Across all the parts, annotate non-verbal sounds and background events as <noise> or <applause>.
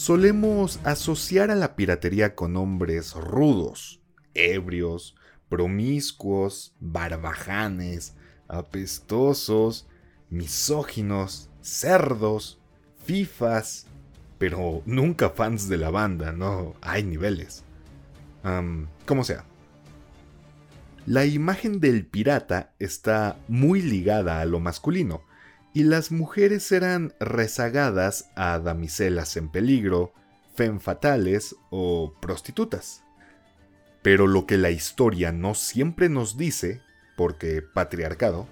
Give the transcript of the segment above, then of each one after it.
Solemos asociar a la piratería con hombres rudos, ebrios, promiscuos, barbajanes, apestosos, misóginos, cerdos, fifas, pero nunca fans de la banda, no, hay niveles. como sea. La imagen del pirata está muy ligada a lo masculino, y las mujeres eran rezagadas a damiselas en peligro, fen fatales o prostitutas. Pero lo que la historia no siempre nos dice, porque patriarcado,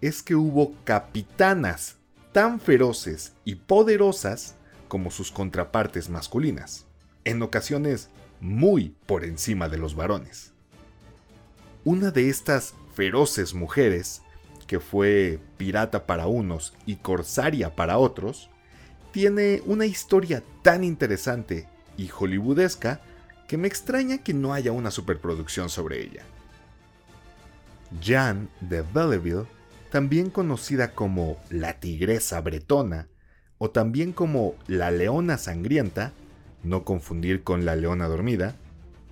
es que hubo capitanas tan feroces y poderosas como sus contrapartes masculinas, en ocasiones muy por encima de los varones. Una de estas feroces mujeres, que fue pirata para unos y corsaria para otros, tiene una historia tan interesante y hollywoodesca que me extraña que no haya una superproducción sobre ella. Jeanne de Belleville, también conocida como la tigresa bretona o también como la leona sangrienta, no confundir con la leona dormida,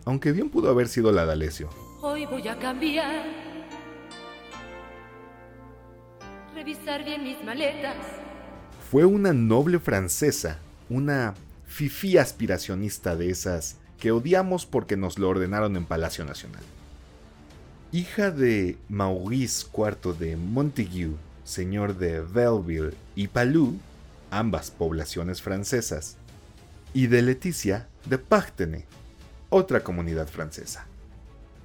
aunque bien pudo haber sido la D'Alessio. Hoy voy a cambiar, Fue una noble francesa, una fifí aspiracionista de esas que odiamos porque nos lo ordenaron en Palacio Nacional. Hija de Maurice IV de Montague, señor de Belleville y Palou, ambas poblaciones francesas, y de Leticia de Parthenay, otra comunidad francesa.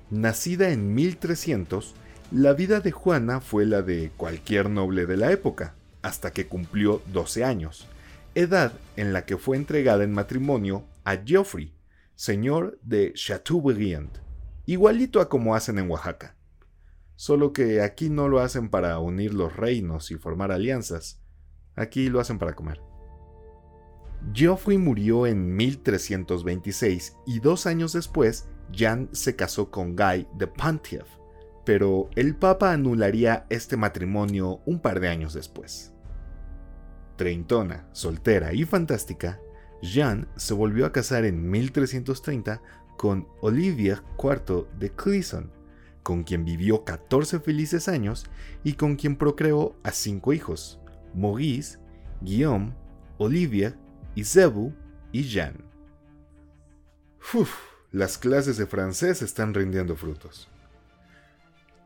Nacida en 1300, la vida de Juana fue la de cualquier noble de la época, hasta que cumplió 12 años, edad en la que fue entregada en matrimonio a Geoffrey, señor de Chateaubriand, igualito a como hacen en Oaxaca. Solo que aquí no lo hacen para unir los reinos y formar alianzas, aquí lo hacen para comer. Geoffrey murió en 1326 y dos años después Jan se casó con Guy de Pontiev, pero el Papa anularía este matrimonio un par de años después. Treintona, soltera y fantástica, Jean se volvió a casar en 1330 con Olivier IV de Clisson, con quien vivió 14 felices años y con quien procreó a cinco hijos, Maurice, Guillaume, Olivier, Isebu y Jean. Uf, las clases de francés están rindiendo frutos.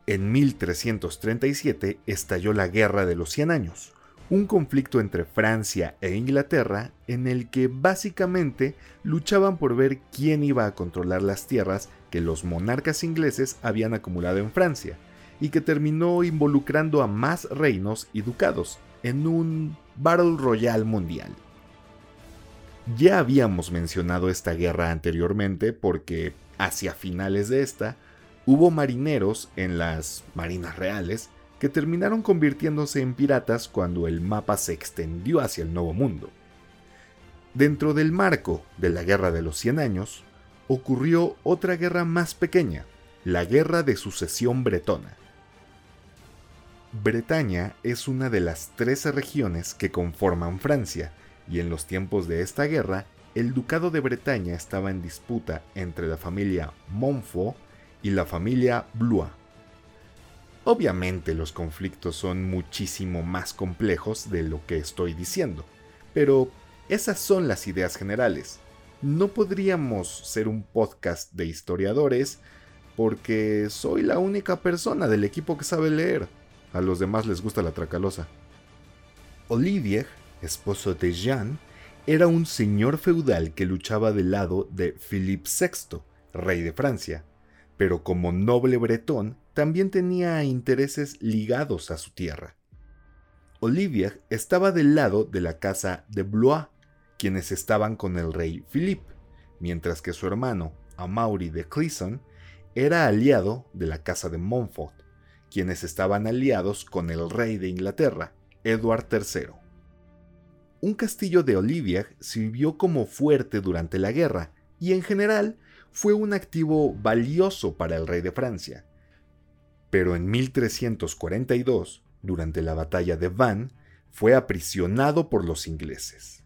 En 1337 estalló la Guerra de los Cien Años, un conflicto entre Francia e Inglaterra en el que básicamente luchaban por ver quién iba a controlar las tierras que los monarcas ingleses habían acumulado en Francia, y que terminó involucrando a más reinos y ducados en un Battle Royale mundial. Ya habíamos mencionado esta guerra anteriormente porque hacia finales de esta hubo marineros en las marinas reales que terminaron convirtiéndose en piratas cuando el mapa se extendió hacia el Nuevo Mundo. Dentro del marco de la Guerra de los Cien Años, ocurrió otra guerra más pequeña, la Guerra de Sucesión Bretona. Bretaña es una de las 13 regiones que conforman Francia, y en los tiempos de esta guerra, el Ducado de Bretaña estaba en disputa entre la familia Montfort y la familia Blois. Obviamente los conflictos son muchísimo más complejos de lo que estoy diciendo, pero esas son las ideas generales. No podríamos ser un podcast de historiadores porque soy la única persona del equipo que sabe leer. A los demás les gusta la tracalosa. Olivier, esposo de Jean, era un señor feudal que luchaba del lado de Philippe VI, rey de Francia, pero como noble bretón también tenía intereses ligados a su tierra. Olivier estaba del lado de la casa de Blois, quienes estaban con el rey Philippe, mientras que su hermano, Amaury de Clisson, era aliado de la casa de Montfort, quienes estaban aliados con el rey de Inglaterra, Edward III. Un castillo de Olivier sirvió como fuerte durante la guerra y en general fue un activo valioso para el rey de Francia, pero en 1342, durante la batalla de Vannes, fue aprisionado por los ingleses.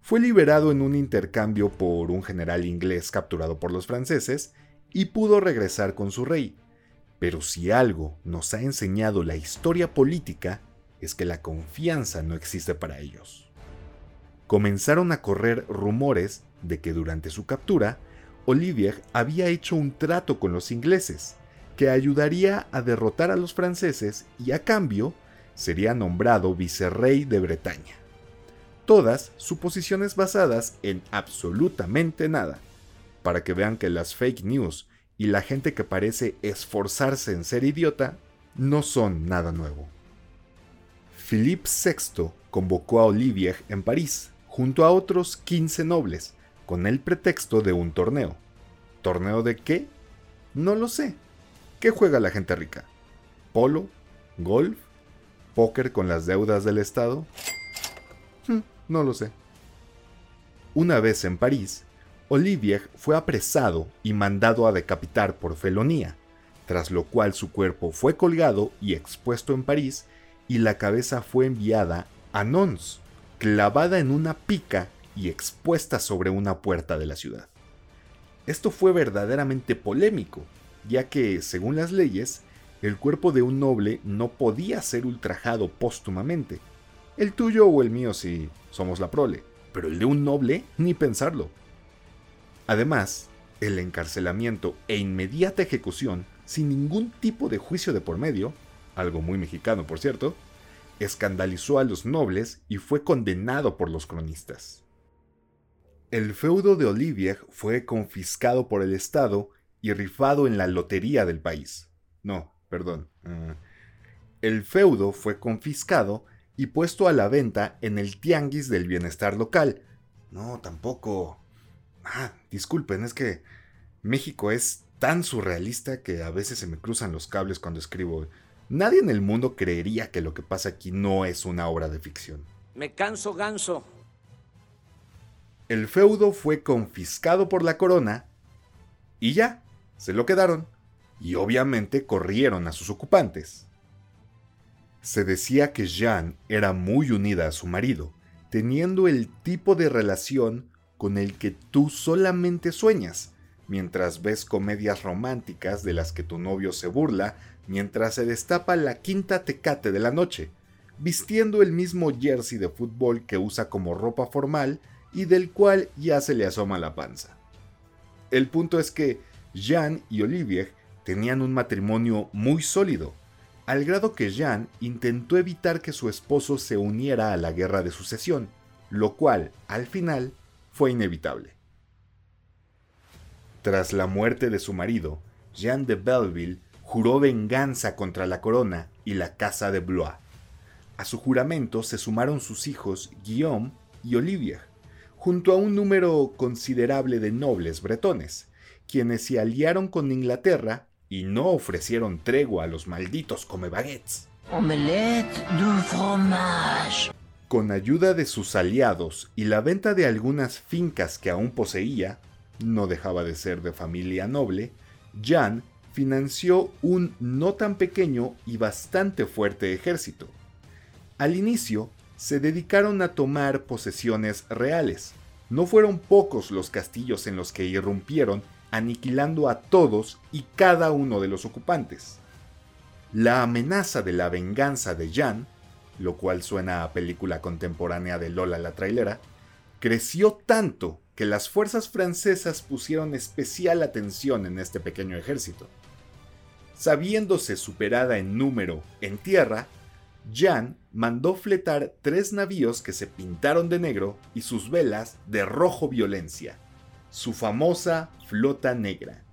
fue liberado en un intercambio por un general inglés capturado por los franceses y pudo regresar con su rey. Pero si algo nos ha enseñado la historia política es que la confianza no existe para ellos. Comenzaron a correr rumores de que durante su captura, Olivier había hecho un trato con los ingleses, que ayudaría a derrotar a los franceses y a cambio sería nombrado vicerrey de Bretaña. Todas suposiciones basadas en absolutamente nada, para que vean que las fake news y la gente que parece esforzarse en ser idiota no son nada nuevo. Philippe VI convocó a Olivier en París, junto a otros 15 nobles, con el pretexto de un torneo. ¿Torneo de qué? No lo sé. ¿Qué juega la gente rica? ¿Polo? ¿Golf? ¿Póker con las deudas del Estado? Hmm, no lo sé. Una vez en París, Olivier fue apresado y mandado a decapitar por felonía, tras lo cual su cuerpo fue colgado y expuesto en París y la cabeza fue enviada a Nons, clavada en una pica y expuesta sobre una puerta de la ciudad. Esto fue verdaderamente polémico, ya que, según las leyes, el cuerpo de un noble no podía ser ultrajado póstumamente. El tuyo o el mío si somos la prole, pero el de un noble ni pensarlo. Además, el encarcelamiento e inmediata ejecución sin ningún tipo de juicio de por medio, algo muy mexicano por cierto, escandalizó a los nobles y fue condenado por los cronistas. El feudo de Olivier fue confiscado por el Estado y rifado en la lotería del país. No, perdón. Eh, el feudo fue confiscado y puesto a la venta en el tianguis del bienestar local. No, tampoco. Ah, disculpen, es que México es tan surrealista que a veces se me cruzan los cables cuando escribo. Nadie en el mundo creería que lo que pasa aquí no es una obra de ficción. Me canso ganso. El feudo fue confiscado por la corona y ya, se lo quedaron y obviamente corrieron a sus ocupantes. Se decía que Jeanne era muy unida a su marido, teniendo el tipo de relación con el que tú solamente sueñas, mientras ves comedias románticas de las que tu novio se burla mientras se destapa la quinta tecate de la noche, vistiendo el mismo jersey de fútbol que usa como ropa formal y del cual ya se le asoma la panza. El punto es que Jean y Olivier tenían un matrimonio muy sólido, al grado que Jean intentó evitar que su esposo se uniera a la guerra de sucesión, lo cual, al final, fue inevitable. Tras la muerte de su marido, Jean de Belleville juró venganza contra la corona y la casa de Blois. A su juramento se sumaron sus hijos Guillaume y Olivier, junto a un número considerable de nobles bretones, quienes se aliaron con Inglaterra y no ofrecieron tregua a los malditos come baguettes. Omelette du fromage. Con ayuda de sus aliados y la venta de algunas fincas que aún poseía, no dejaba de ser de familia noble, Jan financió un no tan pequeño y bastante fuerte ejército. Al inicio, se dedicaron a tomar posesiones reales. No fueron pocos los castillos en los que irrumpieron, aniquilando a todos y cada uno de los ocupantes. La amenaza de la venganza de Jan, lo cual suena a película contemporánea de Lola la trailera, creció tanto que las fuerzas francesas pusieron especial atención en este pequeño ejército. Sabiéndose superada en número en tierra, Jan mandó fletar tres navíos que se pintaron de negro y sus velas de rojo violencia, su famosa flota negra,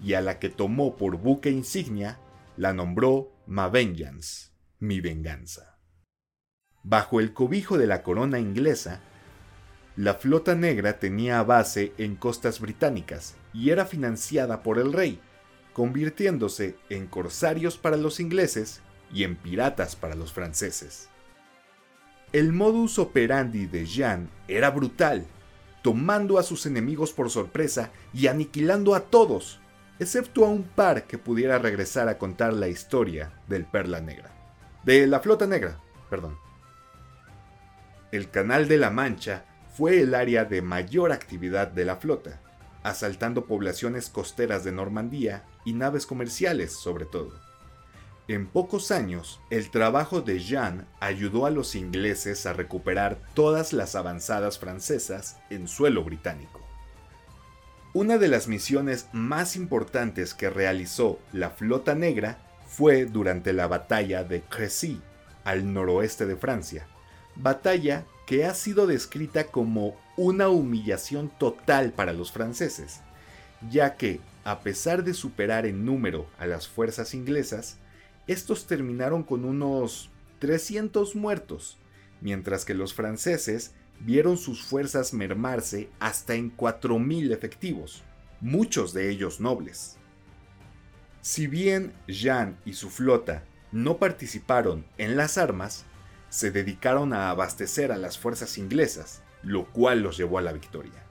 y a la que tomó por buque insignia la nombró Ma Vengeance, mi venganza. Bajo el cobijo de la corona inglesa, la flota negra tenía base en costas británicas y era financiada por el rey, convirtiéndose en corsarios para los ingleses y en piratas para los franceses. El modus operandi de Jean era brutal, tomando a sus enemigos por sorpresa y aniquilando a todos, excepto a un par que pudiera regresar a contar la historia del Perla Negra. De la Flota Negra, perdón. El Canal de la Mancha fue el área de mayor actividad de la flota, asaltando poblaciones costeras de Normandía y naves comerciales sobre todo. En pocos años, el trabajo de Jean ayudó a los ingleses a recuperar todas las avanzadas francesas en suelo británico. Una de las misiones más importantes que realizó la Flota Negra fue durante la batalla de Crécy, al noroeste de Francia, batalla que ha sido descrita como una humillación total para los franceses, ya que, a pesar de superar en número a las fuerzas inglesas, estos terminaron con unos 300 muertos, mientras que los franceses vieron sus fuerzas mermarse hasta en 4.000 efectivos, muchos de ellos nobles. Si bien Jean y su flota no participaron en las armas, se dedicaron a abastecer a las fuerzas inglesas, lo cual los llevó a la victoria.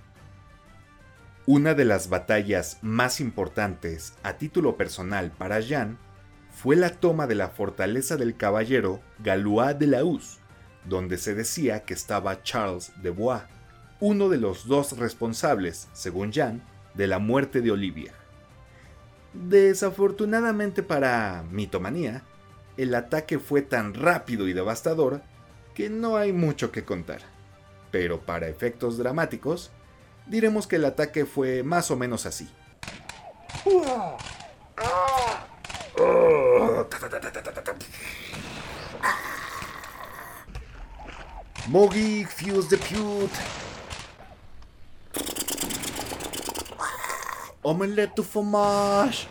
Una de las batallas más importantes a título personal para Jean fue la toma de la fortaleza del caballero Galois de la Uz, donde se decía que estaba Charles de Bois, uno de los dos responsables, según Jean, de la muerte de Olivier. Desafortunadamente para Mitomanía, el ataque fue tan rápido y devastador que no hay mucho que contar. Pero para efectos dramáticos, diremos que el ataque fue más o menos así. Mogi fuse the pute. Omelette du fromage.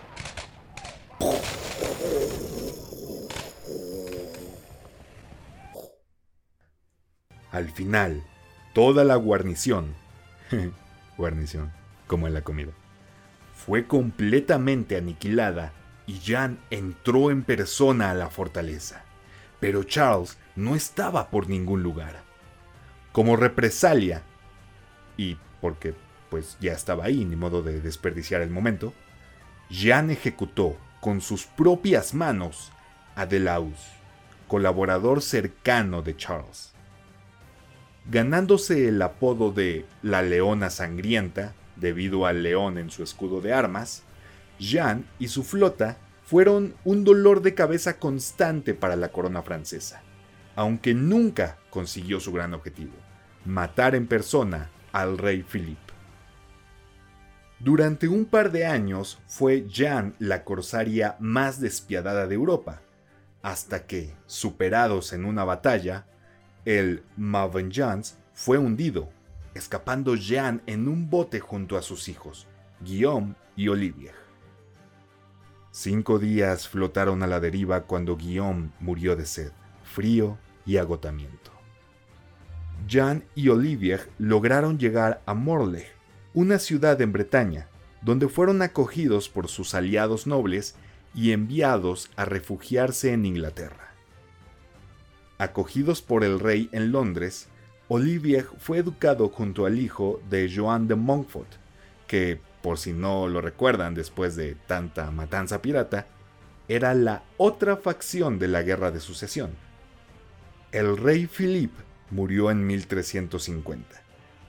Al final, toda la guarnición, <laughs> guarnición, como en la comida, fue completamente aniquilada y Jan entró en persona a la fortaleza. Pero Charles no estaba por ningún lugar. Como represalia, y porque pues ya estaba ahí, ni modo de desperdiciar el momento, Jan ejecutó con sus propias manos a Delaus, colaborador cercano de Charles. Ganándose el apodo de la Leona Sangrienta, debido al león en su escudo de armas, Jean y su flota fueron un dolor de cabeza constante para la corona francesa, aunque nunca consiguió su gran objetivo, matar en persona al rey Philippe. Durante un par de años fue Jean la corsaria más despiadada de Europa, hasta que, superados en una batalla, el Ma fue hundido, escapando Jean en un bote junto a sus hijos, Guillaume y Olivier. Cinco días flotaron a la deriva cuando Guillaume murió de sed, frío y agotamiento. Jean y Olivier lograron llegar a Morlaix, una ciudad en Bretaña, donde fueron acogidos por sus aliados nobles y enviados a refugiarse en Inglaterra. Acogidos por el rey en Londres, Olivier fue educado junto al hijo de Joan de Montfort, que, por si no lo recuerdan después de tanta matanza pirata, era la otra facción de la Guerra de Sucesión. El rey Philippe murió en 1350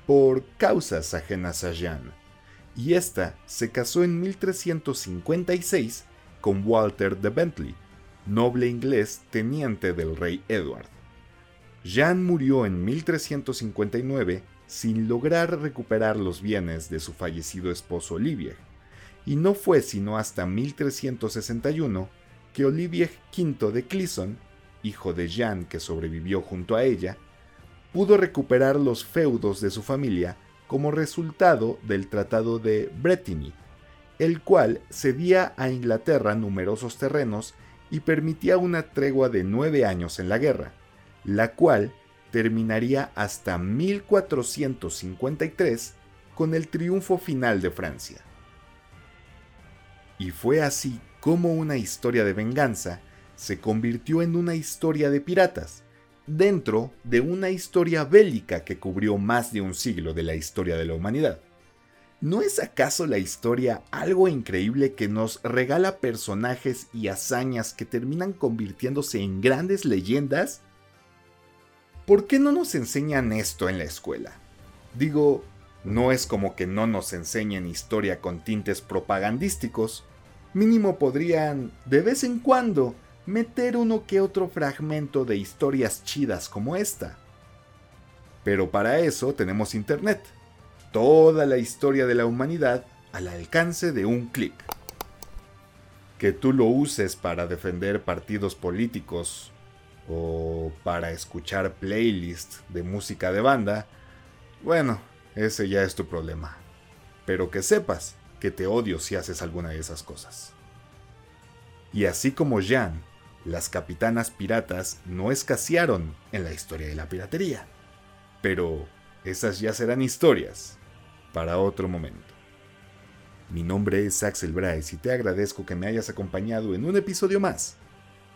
por causas ajenas a Jeanne, y ésta se casó en 1356 con Walter de Bentley, noble inglés teniente del rey Edward. Jeanne murió en 1359 sin lograr recuperar los bienes de su fallecido esposo Olivier, y no fue sino hasta 1361 que Olivier V de Clisson, hijo de Jeanne que sobrevivió junto a ella, pudo recuperar los feudos de su familia como resultado del Tratado de Bretigny, el cual cedía a Inglaterra numerosos terrenos y permitía una tregua de nueve años en la guerra, la cual terminaría hasta 1453 con el triunfo final de Francia. Y fue así como una historia de venganza se convirtió en una historia de piratas, dentro de una historia bélica que cubrió más de un siglo de la historia de la humanidad. ¿No es acaso la historia algo increíble que nos regala personajes y hazañas que terminan convirtiéndose en grandes leyendas? ¿Por qué no nos enseñan esto en la escuela? Digo, no es como que no nos enseñen historia con tintes propagandísticos. Mínimo podrían, de vez en cuando, meter uno que otro fragmento de historias chidas como esta. Pero para eso tenemos Internet. Toda la historia de la humanidad al alcance de un clic. Que tú lo uses para defender partidos políticos o para escuchar playlists de música de banda, bueno, ese ya es tu problema. Pero que sepas que te odio si haces alguna de esas cosas. Y así como Jean, las capitanas piratas no escasearon en la historia de la piratería. Pero esas ya serán historias para otro momento. Mi nombre es Axel Bryce y te agradezco que me hayas acompañado en un episodio más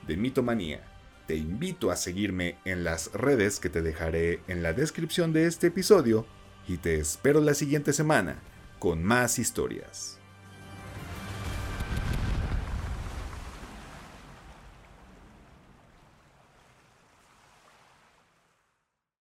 de Mitomanía. Te invito a seguirme en las redes que te dejaré en la descripción de este episodio y te espero la siguiente semana con más historias.